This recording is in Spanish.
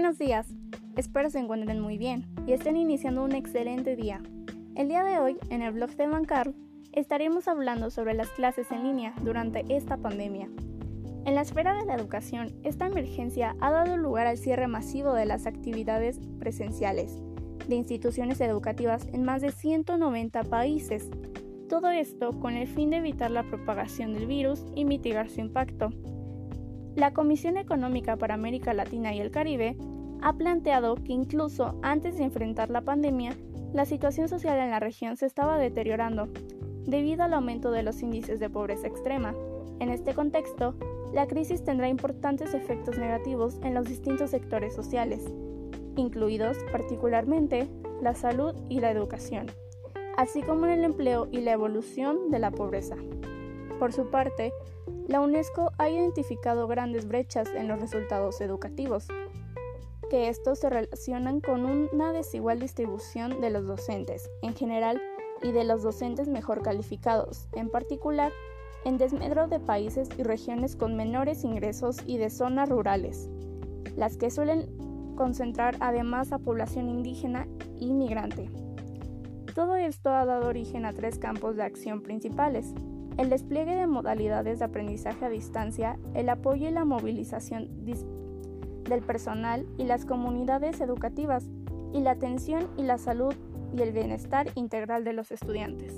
Buenos días, espero se encuentren muy bien y estén iniciando un excelente día. El día de hoy, en el blog de Bancar, estaremos hablando sobre las clases en línea durante esta pandemia. En la esfera de la educación, esta emergencia ha dado lugar al cierre masivo de las actividades presenciales de instituciones educativas en más de 190 países. Todo esto con el fin de evitar la propagación del virus y mitigar su impacto. La Comisión Económica para América Latina y el Caribe ha planteado que incluso antes de enfrentar la pandemia, la situación social en la región se estaba deteriorando debido al aumento de los índices de pobreza extrema. En este contexto, la crisis tendrá importantes efectos negativos en los distintos sectores sociales, incluidos particularmente la salud y la educación, así como en el empleo y la evolución de la pobreza. Por su parte, la UNESCO ha identificado grandes brechas en los resultados educativos, que estos se relacionan con una desigual distribución de los docentes en general y de los docentes mejor calificados, en particular en desmedro de países y regiones con menores ingresos y de zonas rurales, las que suelen concentrar además a población indígena y migrante. Todo esto ha dado origen a tres campos de acción principales. El despliegue de modalidades de aprendizaje a distancia, el apoyo y la movilización del personal y las comunidades educativas, y la atención y la salud y el bienestar integral de los estudiantes.